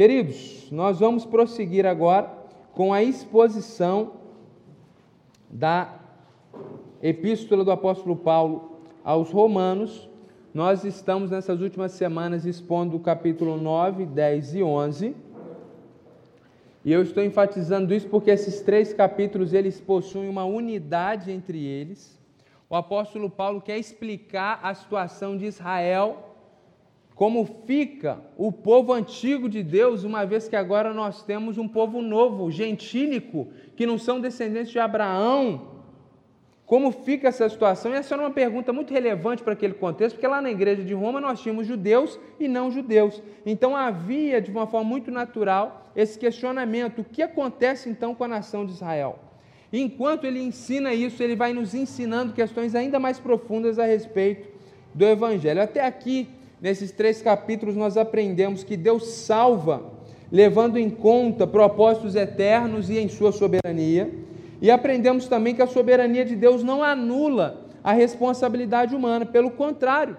Queridos, nós vamos prosseguir agora com a exposição da Epístola do Apóstolo Paulo aos Romanos. Nós estamos nessas últimas semanas expondo o capítulo 9, 10 e 11. E eu estou enfatizando isso porque esses três capítulos eles possuem uma unidade entre eles. O apóstolo Paulo quer explicar a situação de Israel como fica o povo antigo de Deus, uma vez que agora nós temos um povo novo, gentílico, que não são descendentes de Abraão. Como fica essa situação? E essa era uma pergunta muito relevante para aquele contexto, porque lá na igreja de Roma nós tínhamos judeus e não judeus. Então havia, de uma forma muito natural, esse questionamento: o que acontece então com a nação de Israel? Enquanto ele ensina isso, ele vai nos ensinando questões ainda mais profundas a respeito do Evangelho. Até aqui, nesses três capítulos, nós aprendemos que Deus salva, levando em conta propósitos eternos e em sua soberania. E aprendemos também que a soberania de Deus não anula a responsabilidade humana, pelo contrário,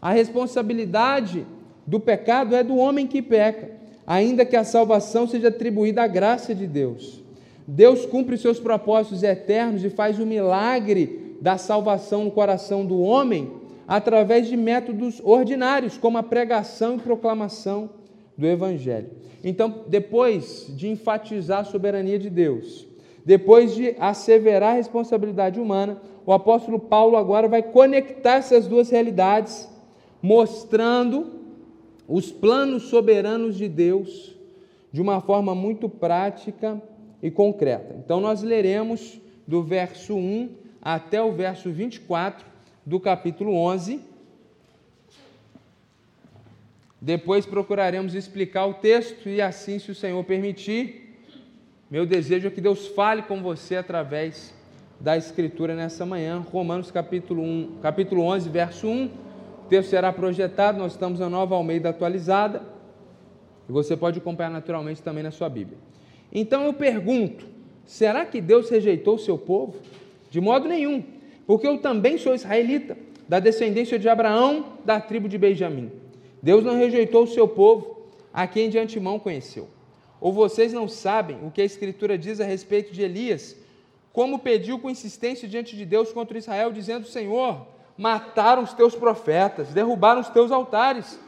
a responsabilidade do pecado é do homem que peca, ainda que a salvação seja atribuída à graça de Deus. Deus cumpre seus propósitos eternos e faz o milagre da salvação no coração do homem através de métodos ordinários, como a pregação e proclamação do Evangelho. Então, depois de enfatizar a soberania de Deus, depois de asseverar a responsabilidade humana, o apóstolo Paulo agora vai conectar essas duas realidades, mostrando os planos soberanos de Deus de uma forma muito prática e concreta. Então, nós leremos do verso 1 até o verso 24 do capítulo 11. Depois procuraremos explicar o texto e assim, se o Senhor permitir, meu desejo é que Deus fale com você através da escritura nessa manhã. Romanos capítulo 1, capítulo 11, verso 1. O texto será projetado, nós estamos na Nova Almeida atualizada. E você pode acompanhar naturalmente também na sua Bíblia. Então eu pergunto: será que Deus rejeitou o seu povo? De modo nenhum porque eu também sou israelita, da descendência de Abraão, da tribo de Benjamim. Deus não rejeitou o seu povo, a quem de antemão conheceu. Ou vocês não sabem o que a Escritura diz a respeito de Elias, como pediu com insistência diante de Deus contra Israel, dizendo: Senhor, mataram os teus profetas, derrubaram os teus altares.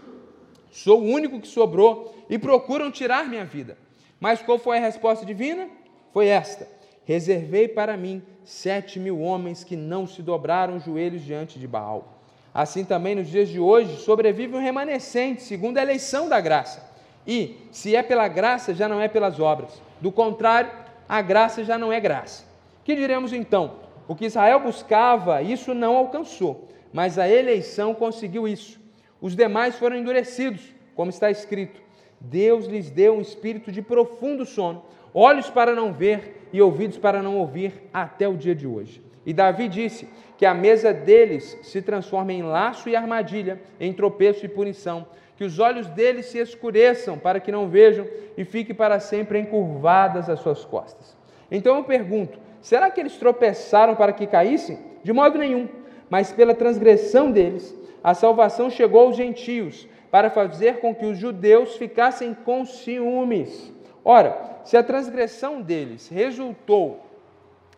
Sou o único que sobrou e procuram tirar minha vida. Mas qual foi a resposta divina? Foi esta: Reservei para mim sete mil homens que não se dobraram os joelhos diante de Baal. Assim também nos dias de hoje sobrevive um remanescente, segundo a eleição da graça. E, se é pela graça, já não é pelas obras. Do contrário, a graça já não é graça. Que diremos então? O que Israel buscava, isso não alcançou, mas a eleição conseguiu isso. Os demais foram endurecidos, como está escrito. Deus lhes deu um espírito de profundo sono, olhos para não ver e ouvidos para não ouvir até o dia de hoje. E Davi disse que a mesa deles se transforma em laço e armadilha, em tropeço e punição, que os olhos deles se escureçam para que não vejam e fiquem para sempre encurvadas as suas costas. Então eu pergunto: será que eles tropeçaram para que caíssem? De modo nenhum, mas pela transgressão deles, a salvação chegou aos gentios, para fazer com que os judeus ficassem com ciúmes. Ora, se a transgressão deles resultou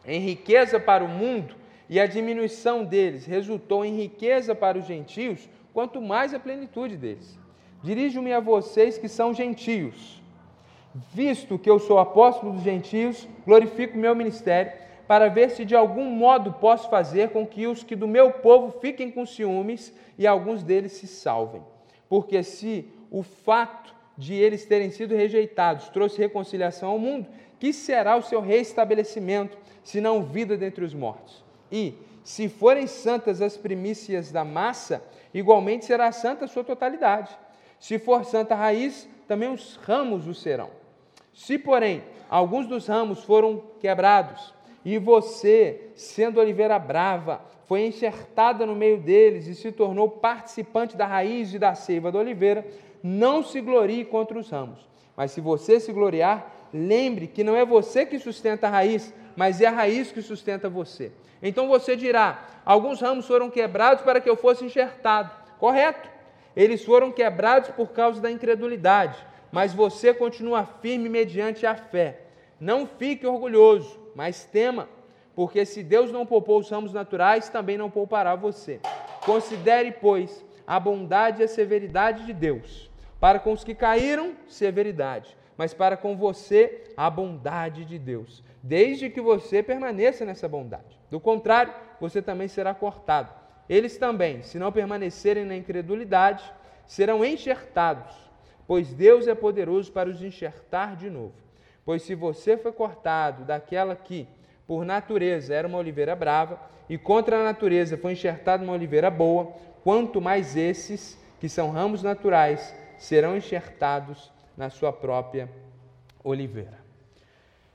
em riqueza para o mundo e a diminuição deles resultou em riqueza para os gentios, quanto mais a plenitude deles. Dirijo-me a vocês que são gentios. Visto que eu sou apóstolo dos gentios, glorifico meu ministério para ver se de algum modo posso fazer com que os que do meu povo fiquem com ciúmes e alguns deles se salvem. Porque se o fato de eles terem sido rejeitados, trouxe reconciliação ao mundo, que será o seu restabelecimento, se não vida dentre os mortos. E, se forem santas as primícias da massa, igualmente será santa a sua totalidade. Se for santa a raiz, também os ramos o serão. Se, porém, alguns dos ramos foram quebrados, e você, sendo oliveira brava, foi enxertada no meio deles e se tornou participante da raiz e da seiva da oliveira, não se glorie contra os ramos. Mas se você se gloriar, lembre que não é você que sustenta a raiz, mas é a raiz que sustenta você. Então você dirá: alguns ramos foram quebrados para que eu fosse enxertado. Correto. Eles foram quebrados por causa da incredulidade, mas você continua firme mediante a fé. Não fique orgulhoso, mas tema, porque se Deus não poupou os ramos naturais, também não poupará você. Considere, pois, a bondade e a severidade de Deus. Para com os que caíram, severidade, mas para com você, a bondade de Deus, desde que você permaneça nessa bondade. Do contrário, você também será cortado. Eles também, se não permanecerem na incredulidade, serão enxertados pois Deus é poderoso para os enxertar de novo. Pois se você foi cortado daquela que, por natureza, era uma oliveira brava, e contra a natureza foi enxertado uma oliveira boa, quanto mais esses, que são ramos naturais, serão enxertados na sua própria oliveira.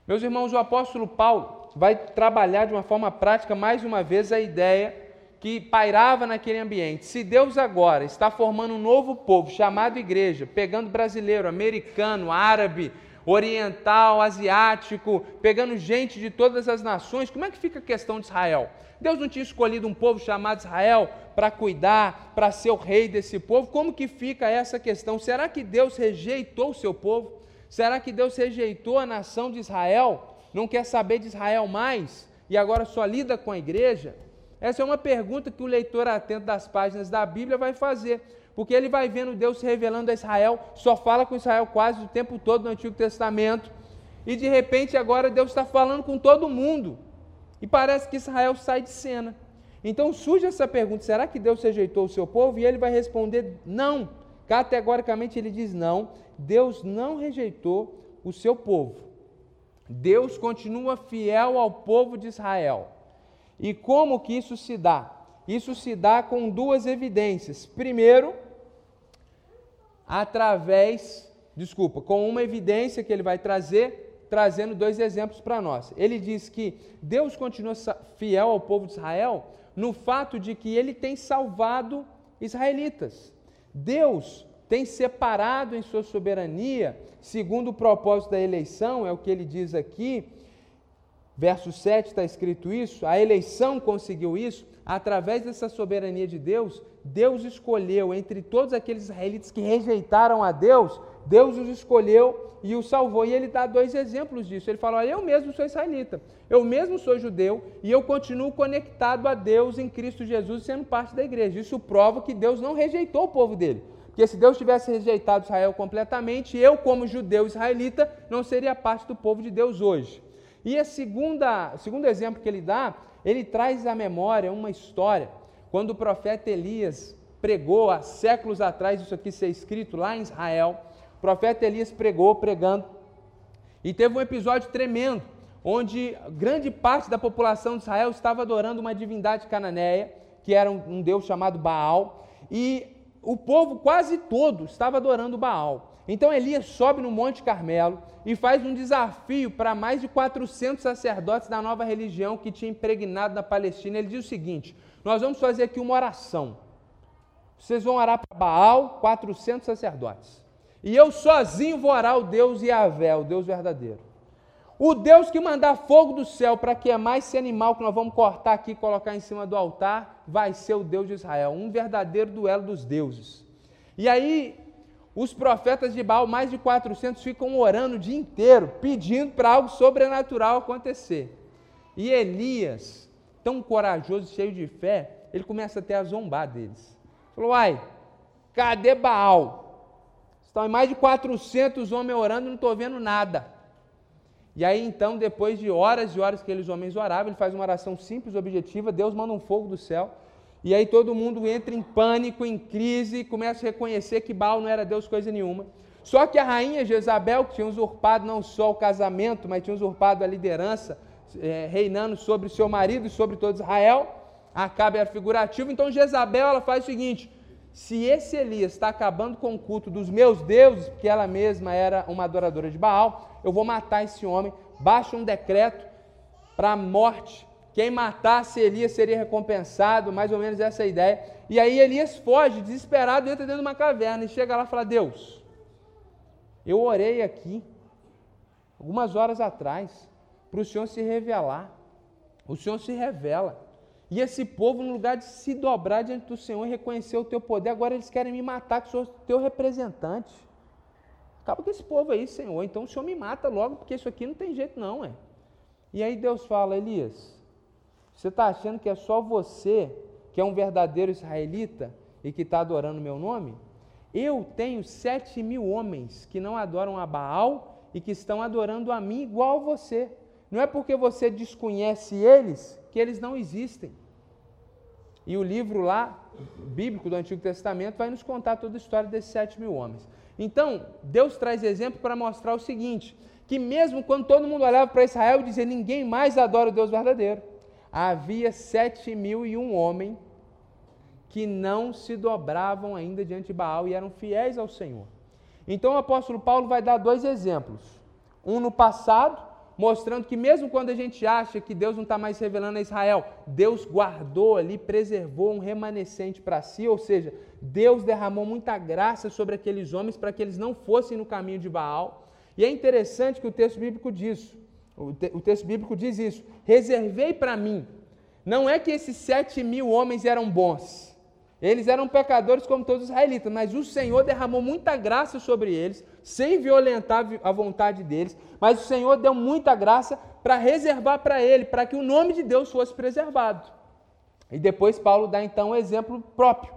Meus irmãos, o apóstolo Paulo vai trabalhar de uma forma prática mais uma vez a ideia que pairava naquele ambiente. Se Deus agora está formando um novo povo chamado igreja, pegando brasileiro, americano, árabe, oriental, asiático, pegando gente de todas as nações, como é que fica a questão de Israel? Deus não tinha escolhido um povo chamado Israel para cuidar, para ser o rei desse povo? Como que fica essa questão? Será que Deus rejeitou o seu povo? Será que Deus rejeitou a nação de Israel? Não quer saber de Israel mais e agora só lida com a igreja? Essa é uma pergunta que o leitor atento das páginas da Bíblia vai fazer, porque ele vai vendo Deus se revelando a Israel, só fala com Israel quase o tempo todo no Antigo Testamento, e de repente agora Deus está falando com todo mundo, e parece que Israel sai de cena. Então surge essa pergunta: será que Deus rejeitou o seu povo? E ele vai responder: não. Categoricamente ele diz: não, Deus não rejeitou o seu povo. Deus continua fiel ao povo de Israel. E como que isso se dá? Isso se dá com duas evidências. Primeiro, através, desculpa, com uma evidência que ele vai trazer, trazendo dois exemplos para nós. Ele diz que Deus continua fiel ao povo de Israel no fato de que ele tem salvado israelitas. Deus tem separado em sua soberania, segundo o propósito da eleição, é o que ele diz aqui, verso 7 está escrito isso, a eleição conseguiu isso, através dessa soberania de Deus, Deus escolheu entre todos aqueles israelitas que rejeitaram a Deus, Deus os escolheu e os salvou. E ele dá dois exemplos disso. Ele fala: Olha, eu mesmo sou israelita, eu mesmo sou judeu e eu continuo conectado a Deus em Cristo Jesus, sendo parte da igreja. Isso prova que Deus não rejeitou o povo dele. Porque se Deus tivesse rejeitado Israel completamente, eu, como judeu israelita, não seria parte do povo de Deus hoje. E a segunda, o segundo exemplo que ele dá, ele traz à memória uma história, quando o profeta Elias pregou há séculos atrás, isso aqui ser escrito lá em Israel, o profeta Elias pregou, pregando, e teve um episódio tremendo, onde grande parte da população de Israel estava adorando uma divindade cananeia, que era um, um deus chamado Baal, e o povo quase todo estava adorando Baal. Então Elias sobe no Monte Carmelo e faz um desafio para mais de 400 sacerdotes da nova religião que tinha impregnado na Palestina. Ele diz o seguinte: Nós vamos fazer aqui uma oração. Vocês vão orar para Baal, 400 sacerdotes. E eu sozinho vou orar o Deus Yahvé, o Deus verdadeiro. O Deus que mandar fogo do céu para queimar esse animal que nós vamos cortar aqui e colocar em cima do altar, vai ser o Deus de Israel. Um verdadeiro duelo dos deuses. E aí os profetas de Baal, mais de 400, ficam orando o dia inteiro, pedindo para algo sobrenatural acontecer. E Elias, tão corajoso, cheio de fé, ele começa até a zombar deles. Falou: Uai, cadê Baal? Estão mais de 400 homens orando não estou vendo nada. E aí então, depois de horas e horas que aqueles homens oravam, ele faz uma oração simples, objetiva, Deus manda um fogo do céu e aí todo mundo entra em pânico, em crise, começa a reconhecer que Baal não era Deus coisa nenhuma. Só que a rainha Jezabel, que tinha usurpado não só o casamento, mas tinha usurpado a liderança, é, reinando sobre seu marido e sobre todo Israel, Acabe era figurativo. Então Jezabel ela faz o seguinte: se esse Elias está acabando com o culto dos meus deuses, porque ela mesma era uma adoradora de Baal, eu vou matar esse homem. Baixa um decreto para a morte quem matasse Elias seria recompensado, mais ou menos essa é ideia. E aí Elias foge, desesperado, entra dentro de uma caverna e chega lá e fala: Deus, eu orei aqui, algumas horas atrás, para o Senhor se revelar. O Senhor se revela. E esse povo, no lugar de se dobrar diante do Senhor e reconhecer o teu poder, agora eles querem me matar, que sou teu representante. Acaba com esse povo aí, Senhor. Então o Senhor me mata logo, porque isso aqui não tem jeito, não, é. E aí Deus fala, Elias, você está achando que é só você que é um verdadeiro israelita e que está adorando meu nome? Eu tenho sete mil homens que não adoram a Baal e que estão adorando a mim igual a você. Não é porque você desconhece eles que eles não existem. E o livro lá, bíblico do Antigo Testamento, vai nos contar toda a história desses sete mil homens. Então, Deus traz exemplo para mostrar o seguinte: que mesmo quando todo mundo olhava para Israel e dizia ninguém mais adora o Deus verdadeiro, havia sete mil e um homem que não se dobravam ainda diante de Baal e eram fiéis ao Senhor. Então o apóstolo Paulo vai dar dois exemplos. Um no passado, mostrando que mesmo quando a gente acha que Deus não está mais revelando a Israel, Deus guardou ali, preservou um remanescente para si, ou seja, Deus derramou muita graça sobre aqueles homens para que eles não fossem no caminho de Baal. E é interessante que o texto bíblico diz, o, te, o texto bíblico diz isso, reservei para mim. Não é que esses sete mil homens eram bons, eles eram pecadores como todos os israelitas, mas o Senhor derramou muita graça sobre eles, sem violentar a vontade deles, mas o Senhor deu muita graça para reservar para ele, para que o nome de Deus fosse preservado. E depois Paulo dá então um exemplo próprio,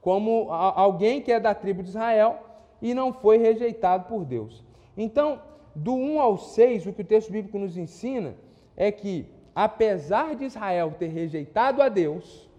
como alguém que é da tribo de Israel e não foi rejeitado por Deus. Então, do 1 ao 6, o que o texto bíblico nos ensina é que, apesar de Israel ter rejeitado a Deus,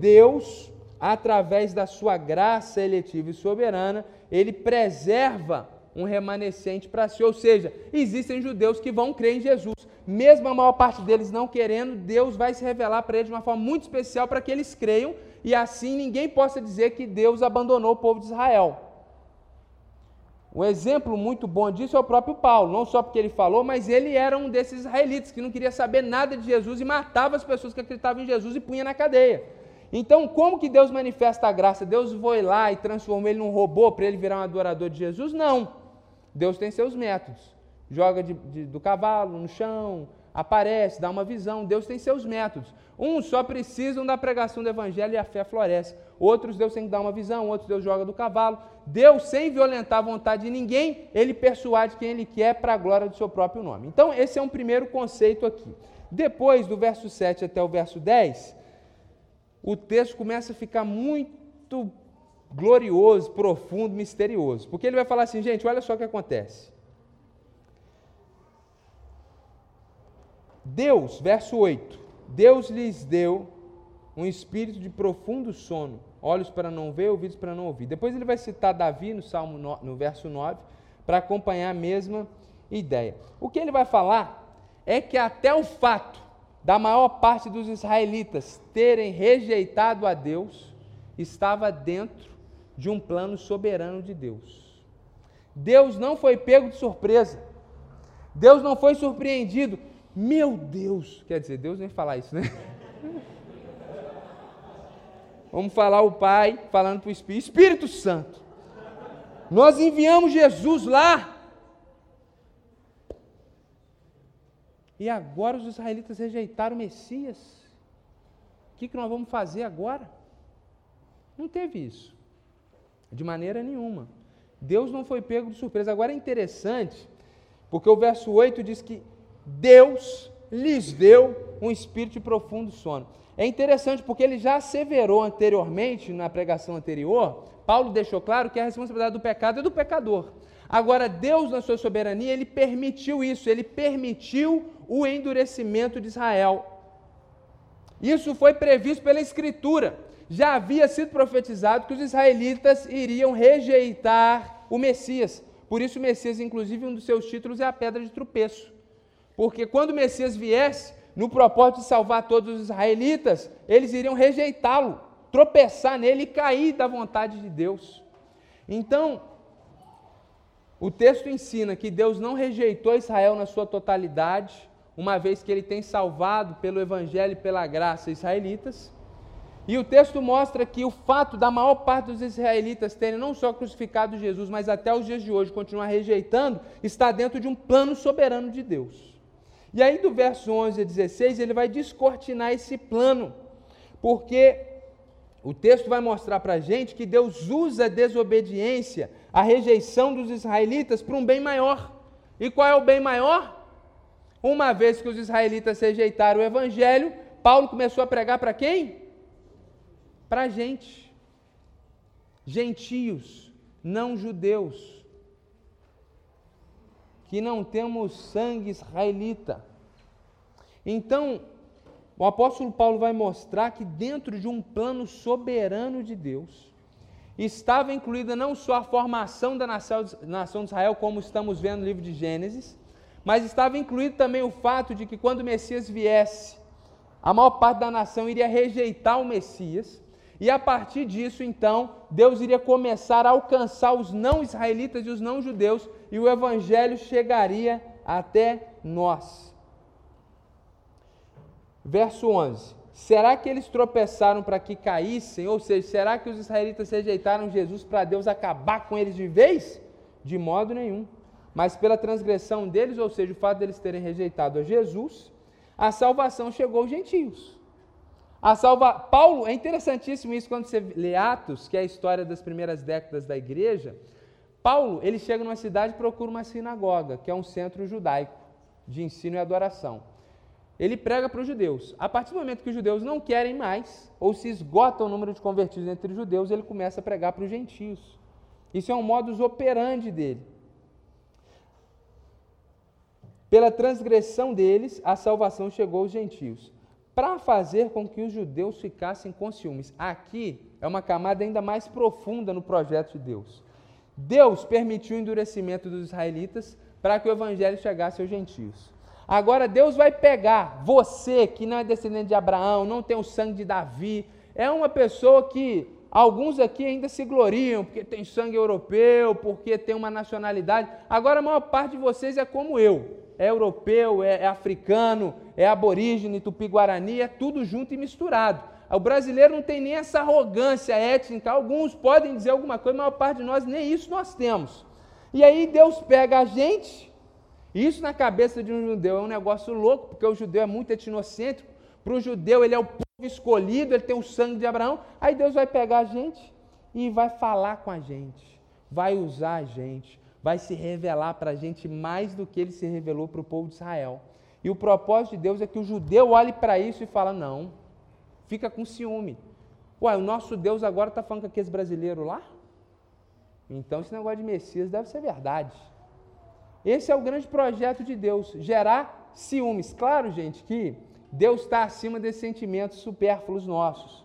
Deus através da sua graça eletiva e soberana, ele preserva um remanescente para si. Ou seja, existem judeus que vão crer em Jesus. Mesmo a maior parte deles não querendo, Deus vai se revelar para eles de uma forma muito especial para que eles creiam e assim ninguém possa dizer que Deus abandonou o povo de Israel. Um exemplo muito bom disso é o próprio Paulo, não só porque ele falou, mas ele era um desses israelitas que não queria saber nada de Jesus e matava as pessoas que acreditavam em Jesus e punha na cadeia. Então, como que Deus manifesta a graça? Deus foi lá e transformou ele num robô para ele virar um adorador de Jesus? Não. Deus tem seus métodos. Joga de, de, do cavalo no chão, aparece, dá uma visão. Deus tem seus métodos. Uns só precisam da pregação do evangelho e a fé floresce. Outros Deus tem que dar uma visão, outros Deus joga do cavalo. Deus, sem violentar a vontade de ninguém, ele persuade quem ele quer para a glória do seu próprio nome. Então, esse é um primeiro conceito aqui. Depois, do verso 7 até o verso 10, o texto começa a ficar muito glorioso, profundo, misterioso. Porque ele vai falar assim, gente, olha só o que acontece. Deus, verso 8: Deus lhes deu um espírito de profundo sono, olhos para não ver, ouvidos para não ouvir. Depois ele vai citar Davi no Salmo no, no verso 9 para acompanhar a mesma ideia. O que ele vai falar é que até o fato da maior parte dos israelitas terem rejeitado a Deus estava dentro de um plano soberano de Deus. Deus não foi pego de surpresa. Deus não foi surpreendido. Meu Deus, quer dizer, Deus nem falar isso, né? Vamos falar o Pai falando para o Espírito, Espírito Santo. Nós enviamos Jesus lá E agora os israelitas rejeitaram o Messias. O que, que nós vamos fazer agora? Não teve isso. De maneira nenhuma. Deus não foi pego de surpresa. Agora é interessante, porque o verso 8 diz que Deus lhes deu um espírito de profundo sono. É interessante porque ele já asseverou anteriormente, na pregação anterior, Paulo deixou claro que a responsabilidade do pecado é do pecador. Agora, Deus, na sua soberania, ele permitiu isso, ele permitiu o endurecimento de Israel. Isso foi previsto pela Escritura. Já havia sido profetizado que os israelitas iriam rejeitar o Messias. Por isso, o Messias, inclusive, um dos seus títulos é a pedra de tropeço. Porque quando o Messias viesse, no propósito de salvar todos os israelitas, eles iriam rejeitá-lo, tropeçar nele e cair da vontade de Deus. Então, o texto ensina que Deus não rejeitou Israel na sua totalidade, uma vez que ele tem salvado pelo evangelho e pela graça israelitas. E o texto mostra que o fato da maior parte dos israelitas terem não só crucificado Jesus, mas até os dias de hoje continuar rejeitando, está dentro de um plano soberano de Deus. E aí, do verso 11 a 16, ele vai descortinar esse plano, porque o texto vai mostrar para a gente que Deus usa a desobediência, a rejeição dos israelitas para um bem maior. E qual é o bem maior? Uma vez que os israelitas rejeitaram o evangelho, Paulo começou a pregar para quem? Para gente. Gentios, não judeus. Que não temos sangue israelita. Então, o apóstolo Paulo vai mostrar que dentro de um plano soberano de Deus, estava incluída não só a formação da nação, nação de Israel, como estamos vendo no livro de Gênesis, mas estava incluído também o fato de que quando o Messias viesse, a maior parte da nação iria rejeitar o Messias, e a partir disso, então, Deus iria começar a alcançar os não israelitas e os não judeus, e o evangelho chegaria até nós. Verso 11: Será que eles tropeçaram para que caíssem? Ou seja, será que os israelitas rejeitaram Jesus para Deus acabar com eles de vez? De modo nenhum. Mas pela transgressão deles, ou seja, o fato deles terem rejeitado a Jesus, a salvação chegou aos gentios. A salva... Paulo, é interessantíssimo isso quando você lê Atos, que é a história das primeiras décadas da igreja. Paulo, ele chega numa cidade e procura uma sinagoga, que é um centro judaico de ensino e adoração ele prega para os judeus. A partir do momento que os judeus não querem mais, ou se esgota o número de convertidos entre os judeus, ele começa a pregar para os gentios. Isso é um modus operandi dele. Pela transgressão deles, a salvação chegou aos gentios, para fazer com que os judeus ficassem com ciúmes. Aqui é uma camada ainda mais profunda no projeto de Deus. Deus permitiu o endurecimento dos israelitas para que o evangelho chegasse aos gentios. Agora Deus vai pegar você que não é descendente de Abraão, não tem o sangue de Davi, é uma pessoa que alguns aqui ainda se gloriam porque tem sangue europeu, porque tem uma nacionalidade. Agora a maior parte de vocês é como eu, é europeu, é, é africano, é aborígene, tupi-guarani, é tudo junto e misturado. O brasileiro não tem nem essa arrogância étnica. Alguns podem dizer alguma coisa, a maior parte de nós nem isso nós temos. E aí Deus pega a gente isso na cabeça de um judeu é um negócio louco, porque o judeu é muito etnocêntrico. Para o judeu, ele é o povo escolhido, ele tem o sangue de Abraão. Aí Deus vai pegar a gente e vai falar com a gente, vai usar a gente, vai se revelar para a gente mais do que ele se revelou para o povo de Israel. E o propósito de Deus é que o judeu olhe para isso e fala: não, fica com ciúme. Ué, o nosso Deus agora está falando com aqueles brasileiros lá? Então esse negócio de Messias deve ser verdade. Esse é o grande projeto de Deus, gerar ciúmes. Claro, gente, que Deus está acima desses sentimentos supérfluos nossos.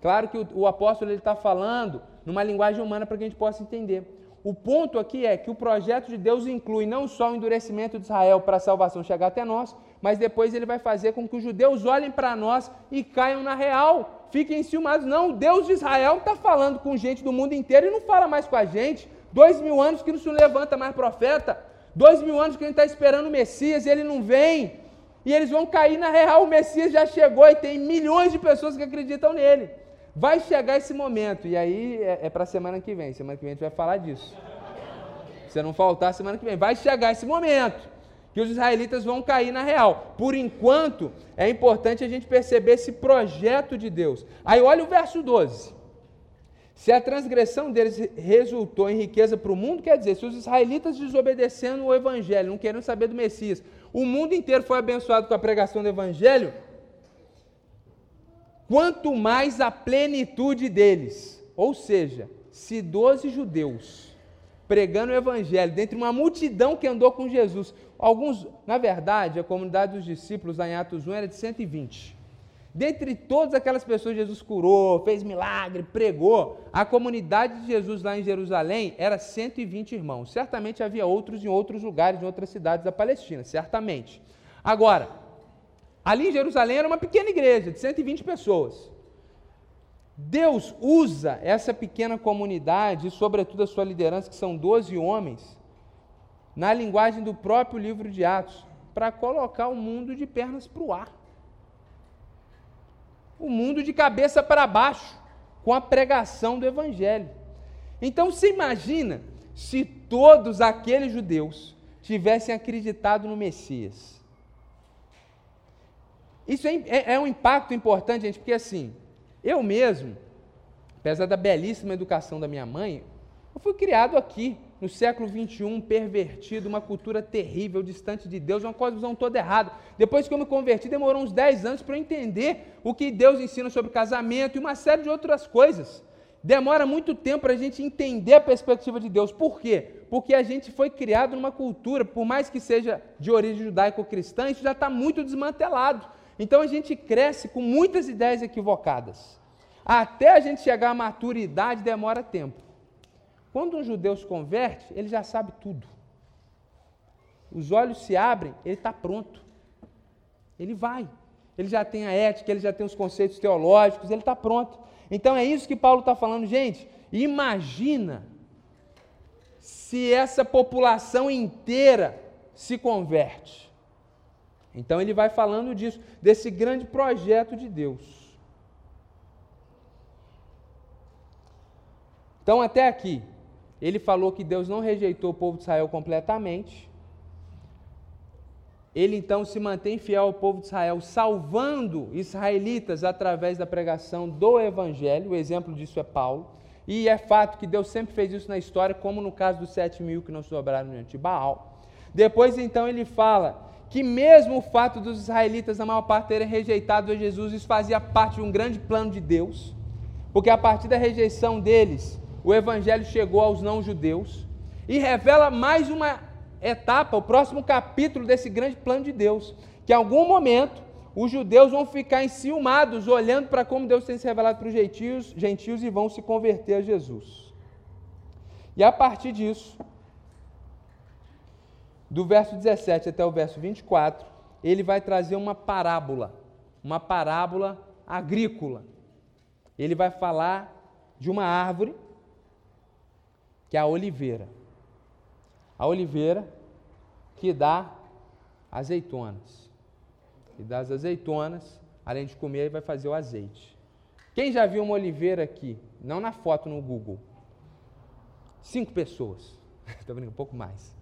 Claro que o, o apóstolo está falando numa linguagem humana para que a gente possa entender. O ponto aqui é que o projeto de Deus inclui não só o endurecimento de Israel para a salvação chegar até nós, mas depois ele vai fazer com que os judeus olhem para nós e caiam na real, fiquem enciumados. Não, o Deus de Israel está falando com gente do mundo inteiro e não fala mais com a gente. Dois mil anos que não se levanta mais profeta. Dois mil anos que a gente está esperando o Messias e ele não vem. E eles vão cair na real. O Messias já chegou e tem milhões de pessoas que acreditam nele. Vai chegar esse momento. E aí é, é para semana que vem. Semana que vem a gente vai falar disso. Se não faltar, semana que vem. Vai chegar esse momento que os israelitas vão cair na real. Por enquanto, é importante a gente perceber esse projeto de Deus. Aí olha o verso 12. Se a transgressão deles resultou em riqueza para o mundo, quer dizer, se os israelitas desobedecendo o evangelho, não querendo saber do Messias, o mundo inteiro foi abençoado com a pregação do evangelho, quanto mais a plenitude deles. Ou seja, se doze judeus pregando o evangelho dentre uma multidão que andou com Jesus, alguns, na verdade, a comunidade dos discípulos lá em Atos 1 era de 120. Dentre todas aquelas pessoas Jesus curou, fez milagre, pregou, a comunidade de Jesus lá em Jerusalém era 120 irmãos. Certamente havia outros em outros lugares, em outras cidades da Palestina, certamente. Agora, ali em Jerusalém era uma pequena igreja de 120 pessoas. Deus usa essa pequena comunidade, e sobretudo a sua liderança, que são 12 homens, na linguagem do próprio livro de Atos, para colocar o mundo de pernas para o ar o mundo de cabeça para baixo com a pregação do Evangelho. Então você imagina se todos aqueles judeus tivessem acreditado no Messias. Isso é, é, é um impacto importante, gente, porque assim, eu mesmo, apesar da belíssima educação da minha mãe, eu fui criado aqui, no século XXI, pervertido, uma cultura terrível, distante de Deus, uma visão toda errada. Depois que eu me converti, demorou uns 10 anos para eu entender o que Deus ensina sobre casamento e uma série de outras coisas. Demora muito tempo para a gente entender a perspectiva de Deus. Por quê? Porque a gente foi criado numa cultura, por mais que seja de origem judaico-cristã, isso já está muito desmantelado. Então a gente cresce com muitas ideias equivocadas. Até a gente chegar à maturidade demora tempo. Quando um judeu se converte, ele já sabe tudo. Os olhos se abrem, ele está pronto. Ele vai. Ele já tem a ética, ele já tem os conceitos teológicos, ele está pronto. Então é isso que Paulo está falando, gente. Imagina se essa população inteira se converte. Então ele vai falando disso, desse grande projeto de Deus. Então, até aqui, ele falou que Deus não rejeitou o povo de Israel completamente. Ele então se mantém fiel ao povo de Israel, salvando israelitas através da pregação do Evangelho. O exemplo disso é Paulo. E é fato que Deus sempre fez isso na história, como no caso dos sete mil que não sobraram diante de Baal. Depois, então, ele fala que mesmo o fato dos israelitas, na maior parte, terem rejeitado a Jesus, isso fazia parte de um grande plano de Deus, porque a partir da rejeição deles, o evangelho chegou aos não-judeus e revela mais uma etapa, o próximo capítulo desse grande plano de Deus, que em algum momento os judeus vão ficar enciumados, olhando para como Deus tem se revelado para os gentios, gentios e vão se converter a Jesus. E a partir disso, do verso 17 até o verso 24, ele vai trazer uma parábola, uma parábola agrícola. Ele vai falar de uma árvore que é a oliveira. A oliveira que dá azeitonas. E das azeitonas, além de comer, vai fazer o azeite. Quem já viu uma oliveira aqui? Não na foto no Google. Cinco pessoas. Estou vendo um pouco mais.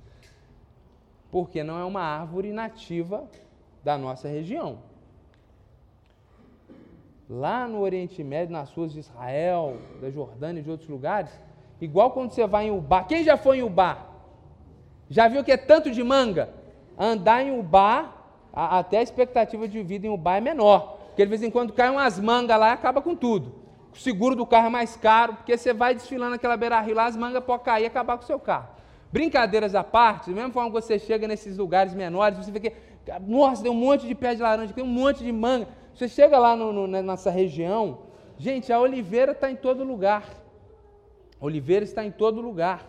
Porque não é uma árvore nativa da nossa região. Lá no Oriente Médio, nas ruas de Israel, da Jordânia e de outros lugares, Igual quando você vai em Ubá. Quem já foi em Ubá? Já viu que é tanto de manga? Andar em Ubá, até a expectativa de vida em Ubá é menor. Porque de vez em quando cai umas mangas lá e acaba com tudo. O seguro do carro é mais caro, porque você vai desfilando aquela beira-rio lá, as mangas podem cair e acabar com o seu carro. Brincadeiras à parte, da mesma forma que você chega nesses lugares menores, você vê que, nossa, tem um monte de pé de laranja, tem um monte de manga. Você chega lá no, no, nessa região, gente, a oliveira está em todo lugar. Oliveira está em todo lugar.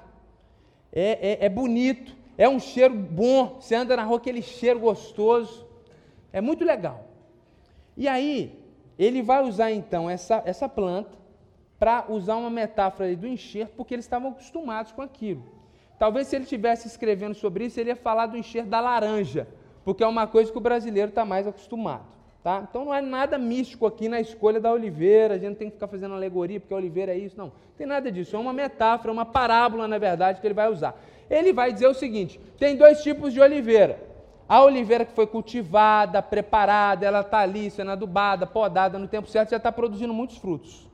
É, é, é, bonito, é um cheiro bom. Você anda na rua, aquele cheiro gostoso. É muito legal. E aí, ele vai usar então essa, essa planta para usar uma metáfora do enxerto, porque eles estavam acostumados com aquilo. Talvez se ele estivesse escrevendo sobre isso, ele ia falar do enxerto da laranja, porque é uma coisa que o brasileiro está mais acostumado. Tá? Então não é nada místico aqui na escolha da oliveira, a gente tem que ficar fazendo alegoria porque a oliveira é isso, não. Não tem nada disso, é uma metáfora, uma parábola, na verdade, que ele vai usar. Ele vai dizer o seguinte: tem dois tipos de oliveira. A oliveira que foi cultivada, preparada, ela está ali sendo adubada, podada no tempo certo, já está produzindo muitos frutos,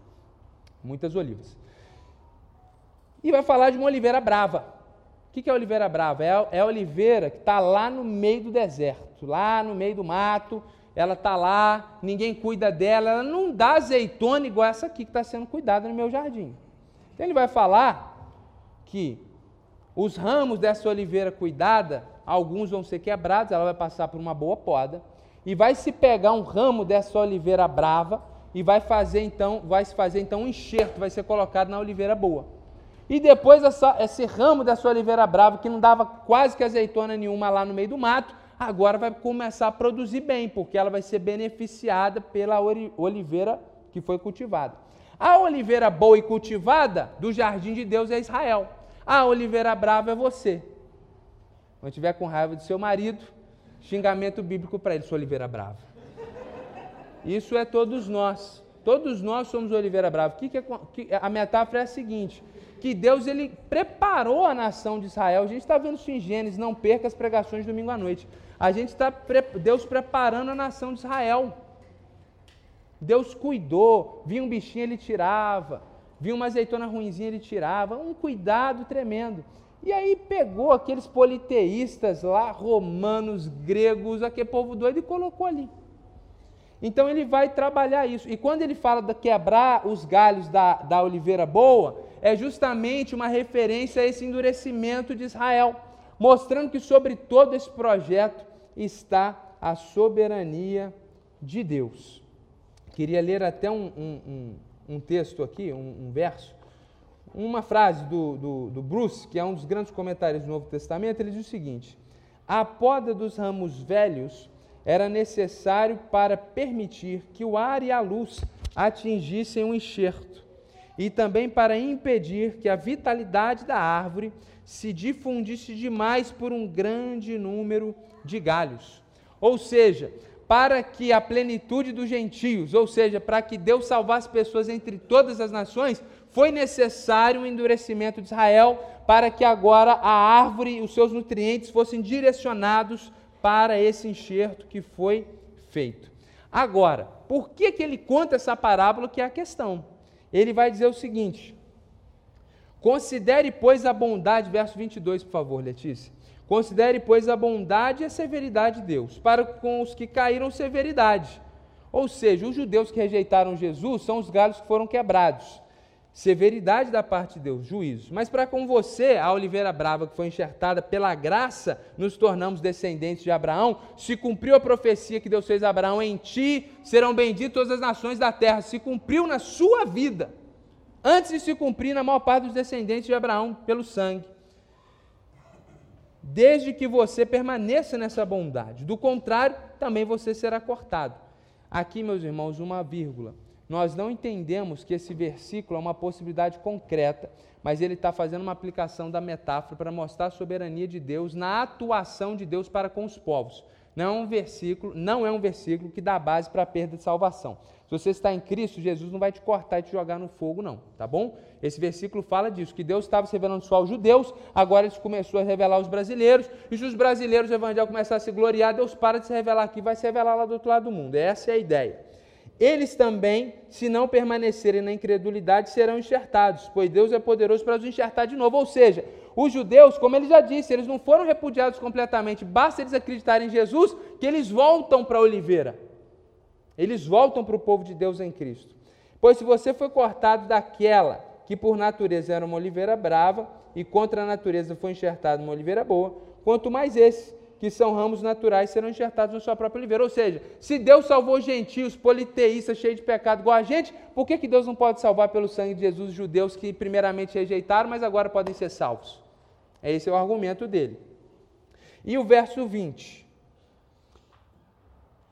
muitas olivas. E vai falar de uma oliveira brava. O que é oliveira brava? É é oliveira que está lá no meio do deserto, lá no meio do mato, ela está lá, ninguém cuida dela, ela não dá azeitona igual essa aqui que está sendo cuidada no meu jardim. Então ele vai falar que os ramos dessa oliveira cuidada, alguns vão ser quebrados, ela vai passar por uma boa poda, e vai se pegar um ramo dessa oliveira brava e vai fazer então, vai se fazer então um enxerto, vai ser colocado na oliveira boa. E depois essa, esse ramo dessa oliveira brava, que não dava quase que azeitona nenhuma lá no meio do mato, agora vai começar a produzir bem, porque ela vai ser beneficiada pela oliveira que foi cultivada. A oliveira boa e cultivada do jardim de Deus é Israel. A oliveira brava é você. Quando estiver com raiva do seu marido, xingamento bíblico para ele, sua oliveira brava. Isso é todos nós. Todos nós somos oliveira brava. Que que é, que, a metáfora é a seguinte: que Deus ele preparou a nação de Israel. A gente está vendo isso em Gênesis, não perca as pregações domingo à noite. A gente está, Deus preparando a nação de Israel. Deus cuidou, vinha um bichinho, ele tirava. vinha uma azeitona ruinzinha, ele tirava, um cuidado tremendo. E aí pegou aqueles politeístas lá, romanos, gregos, aquele povo doido, e colocou ali. Então ele vai trabalhar isso. E quando ele fala de quebrar os galhos da, da oliveira boa, é justamente uma referência a esse endurecimento de Israel, mostrando que sobre todo esse projeto está a soberania de Deus. Queria ler até um, um, um, um texto aqui, um, verso, uma frase do, do, do Bruce, que é um dos grandes comentários do Novo Testamento, ele diz o seguinte: A poda dos ramos velhos era necessário para permitir que o ar e a luz atingissem o enxerto, e também para impedir que a vitalidade da árvore se difundisse demais por um grande número de galhos. Ou seja, para que a plenitude dos gentios, ou seja, para que Deus salvasse pessoas entre todas as nações, foi necessário o um endurecimento de Israel para que agora a árvore e os seus nutrientes fossem direcionados para esse enxerto que foi feito. Agora, por que, que ele conta essa parábola que é a questão? Ele vai dizer o seguinte: Considere, pois, a bondade, verso 22, por favor, Letícia. Considere, pois, a bondade e a severidade de Deus, para com os que caíram severidade. Ou seja, os judeus que rejeitaram Jesus são os galhos que foram quebrados. Severidade da parte de Deus, juízo. Mas para com você, a oliveira brava que foi enxertada pela graça, nos tornamos descendentes de Abraão. Se cumpriu a profecia que Deus fez a Abraão, em ti serão benditas todas as nações da terra. Se cumpriu na sua vida, antes de se cumprir na maior parte dos descendentes de Abraão, pelo sangue desde que você permaneça nessa bondade. Do contrário, também você será cortado. Aqui, meus irmãos, uma vírgula. Nós não entendemos que esse versículo é uma possibilidade concreta, mas ele está fazendo uma aplicação da metáfora para mostrar a soberania de Deus na atuação de Deus para com os povos. Não é um versículo, não é um versículo que dá base para a perda de salvação. Se você está em Cristo, Jesus não vai te cortar e te jogar no fogo, não, tá bom? Esse versículo fala disso, que Deus estava se revelando só aos judeus, agora ele começou a revelar aos brasileiros, e se os brasileiros, o evangelho começar a se gloriar, Deus para de se revelar aqui, vai se revelar lá do outro lado do mundo. Essa é a ideia. Eles também, se não permanecerem na incredulidade, serão enxertados, pois Deus é poderoso para os enxertar de novo. Ou seja, os judeus, como ele já disse, eles não foram repudiados completamente, basta eles acreditarem em Jesus, que eles voltam para a oliveira. Eles voltam para o povo de Deus em Cristo. Pois se você foi cortado daquela que por natureza era uma oliveira brava e contra a natureza foi enxertado uma oliveira boa, quanto mais esses, que são ramos naturais, serão enxertados na sua própria oliveira. Ou seja, se Deus salvou gentios, politeístas, cheios de pecado igual a gente, por que, que Deus não pode salvar pelo sangue de Jesus os judeus que primeiramente rejeitaram, mas agora podem ser salvos? Esse é o argumento dele. E o verso 20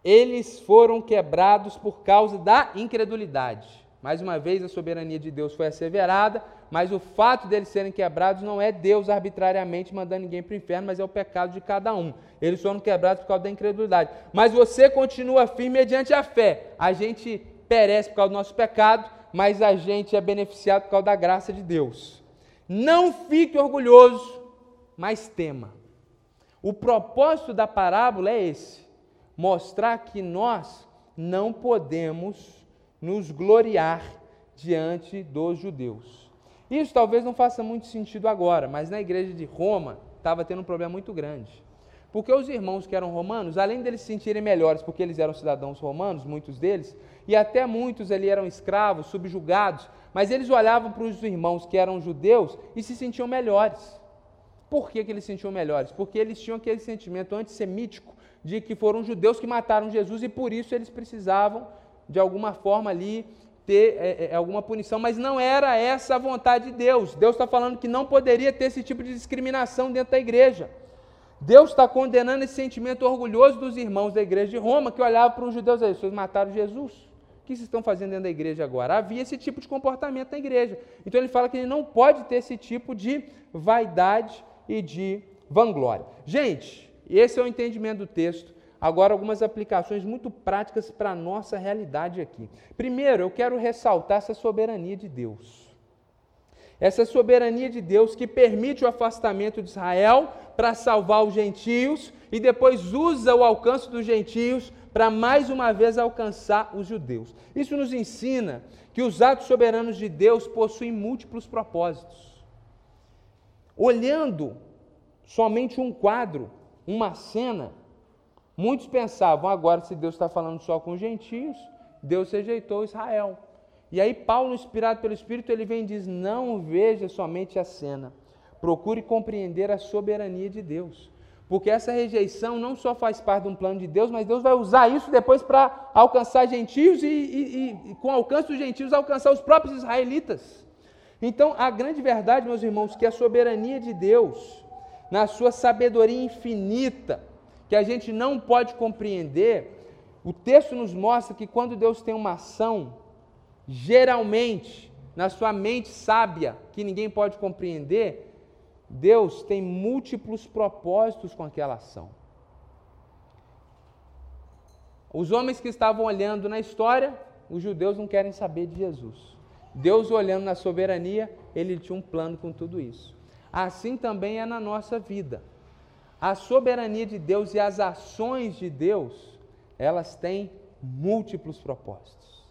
eles foram quebrados por causa da incredulidade. Mais uma vez, a soberania de Deus foi asseverada, mas o fato deles serem quebrados não é Deus arbitrariamente mandando ninguém para o inferno, mas é o pecado de cada um. Eles foram quebrados por causa da incredulidade. Mas você continua firme mediante a fé. A gente perece por causa do nosso pecado, mas a gente é beneficiado por causa da graça de Deus. Não fique orgulhoso, mas tema. O propósito da parábola é esse mostrar que nós não podemos nos gloriar diante dos judeus. Isso talvez não faça muito sentido agora, mas na igreja de Roma estava tendo um problema muito grande. Porque os irmãos que eram romanos, além deles se sentirem melhores, porque eles eram cidadãos romanos, muitos deles, e até muitos ali eram escravos, subjugados, mas eles olhavam para os irmãos que eram judeus e se sentiam melhores. Por que, que eles se sentiam melhores? Porque eles tinham aquele sentimento antissemítico de que foram judeus que mataram Jesus e por isso eles precisavam, de alguma forma ali, ter é, é, alguma punição, mas não era essa a vontade de Deus. Deus está falando que não poderia ter esse tipo de discriminação dentro da igreja. Deus está condenando esse sentimento orgulhoso dos irmãos da igreja de Roma que olhavam para os judeus e vocês mataram Jesus. O que vocês estão fazendo dentro da igreja agora? Havia esse tipo de comportamento na igreja. Então ele fala que ele não pode ter esse tipo de vaidade e de vanglória. Gente, esse é o entendimento do texto. Agora, algumas aplicações muito práticas para a nossa realidade aqui. Primeiro, eu quero ressaltar essa soberania de Deus. Essa soberania de Deus que permite o afastamento de Israel para salvar os gentios e depois usa o alcance dos gentios para mais uma vez alcançar os judeus. Isso nos ensina que os atos soberanos de Deus possuem múltiplos propósitos. Olhando somente um quadro, uma cena, muitos pensavam, agora se Deus está falando só com os gentios, Deus rejeitou Israel. E aí Paulo, inspirado pelo Espírito, ele vem e diz, não veja somente a cena, procure compreender a soberania de Deus. Porque essa rejeição não só faz parte de um plano de Deus, mas Deus vai usar isso depois para alcançar gentios e, e, e, com o alcance dos gentios, alcançar os próprios israelitas. Então, a grande verdade, meus irmãos, que a soberania de Deus, na sua sabedoria infinita, que a gente não pode compreender, o texto nos mostra que quando Deus tem uma ação, geralmente, na sua mente sábia, que ninguém pode compreender, Deus tem múltiplos propósitos com aquela ação. Os homens que estavam olhando na história, os judeus não querem saber de Jesus. Deus olhando na soberania, ele tinha um plano com tudo isso. Assim também é na nossa vida. A soberania de Deus e as ações de Deus, elas têm múltiplos propósitos.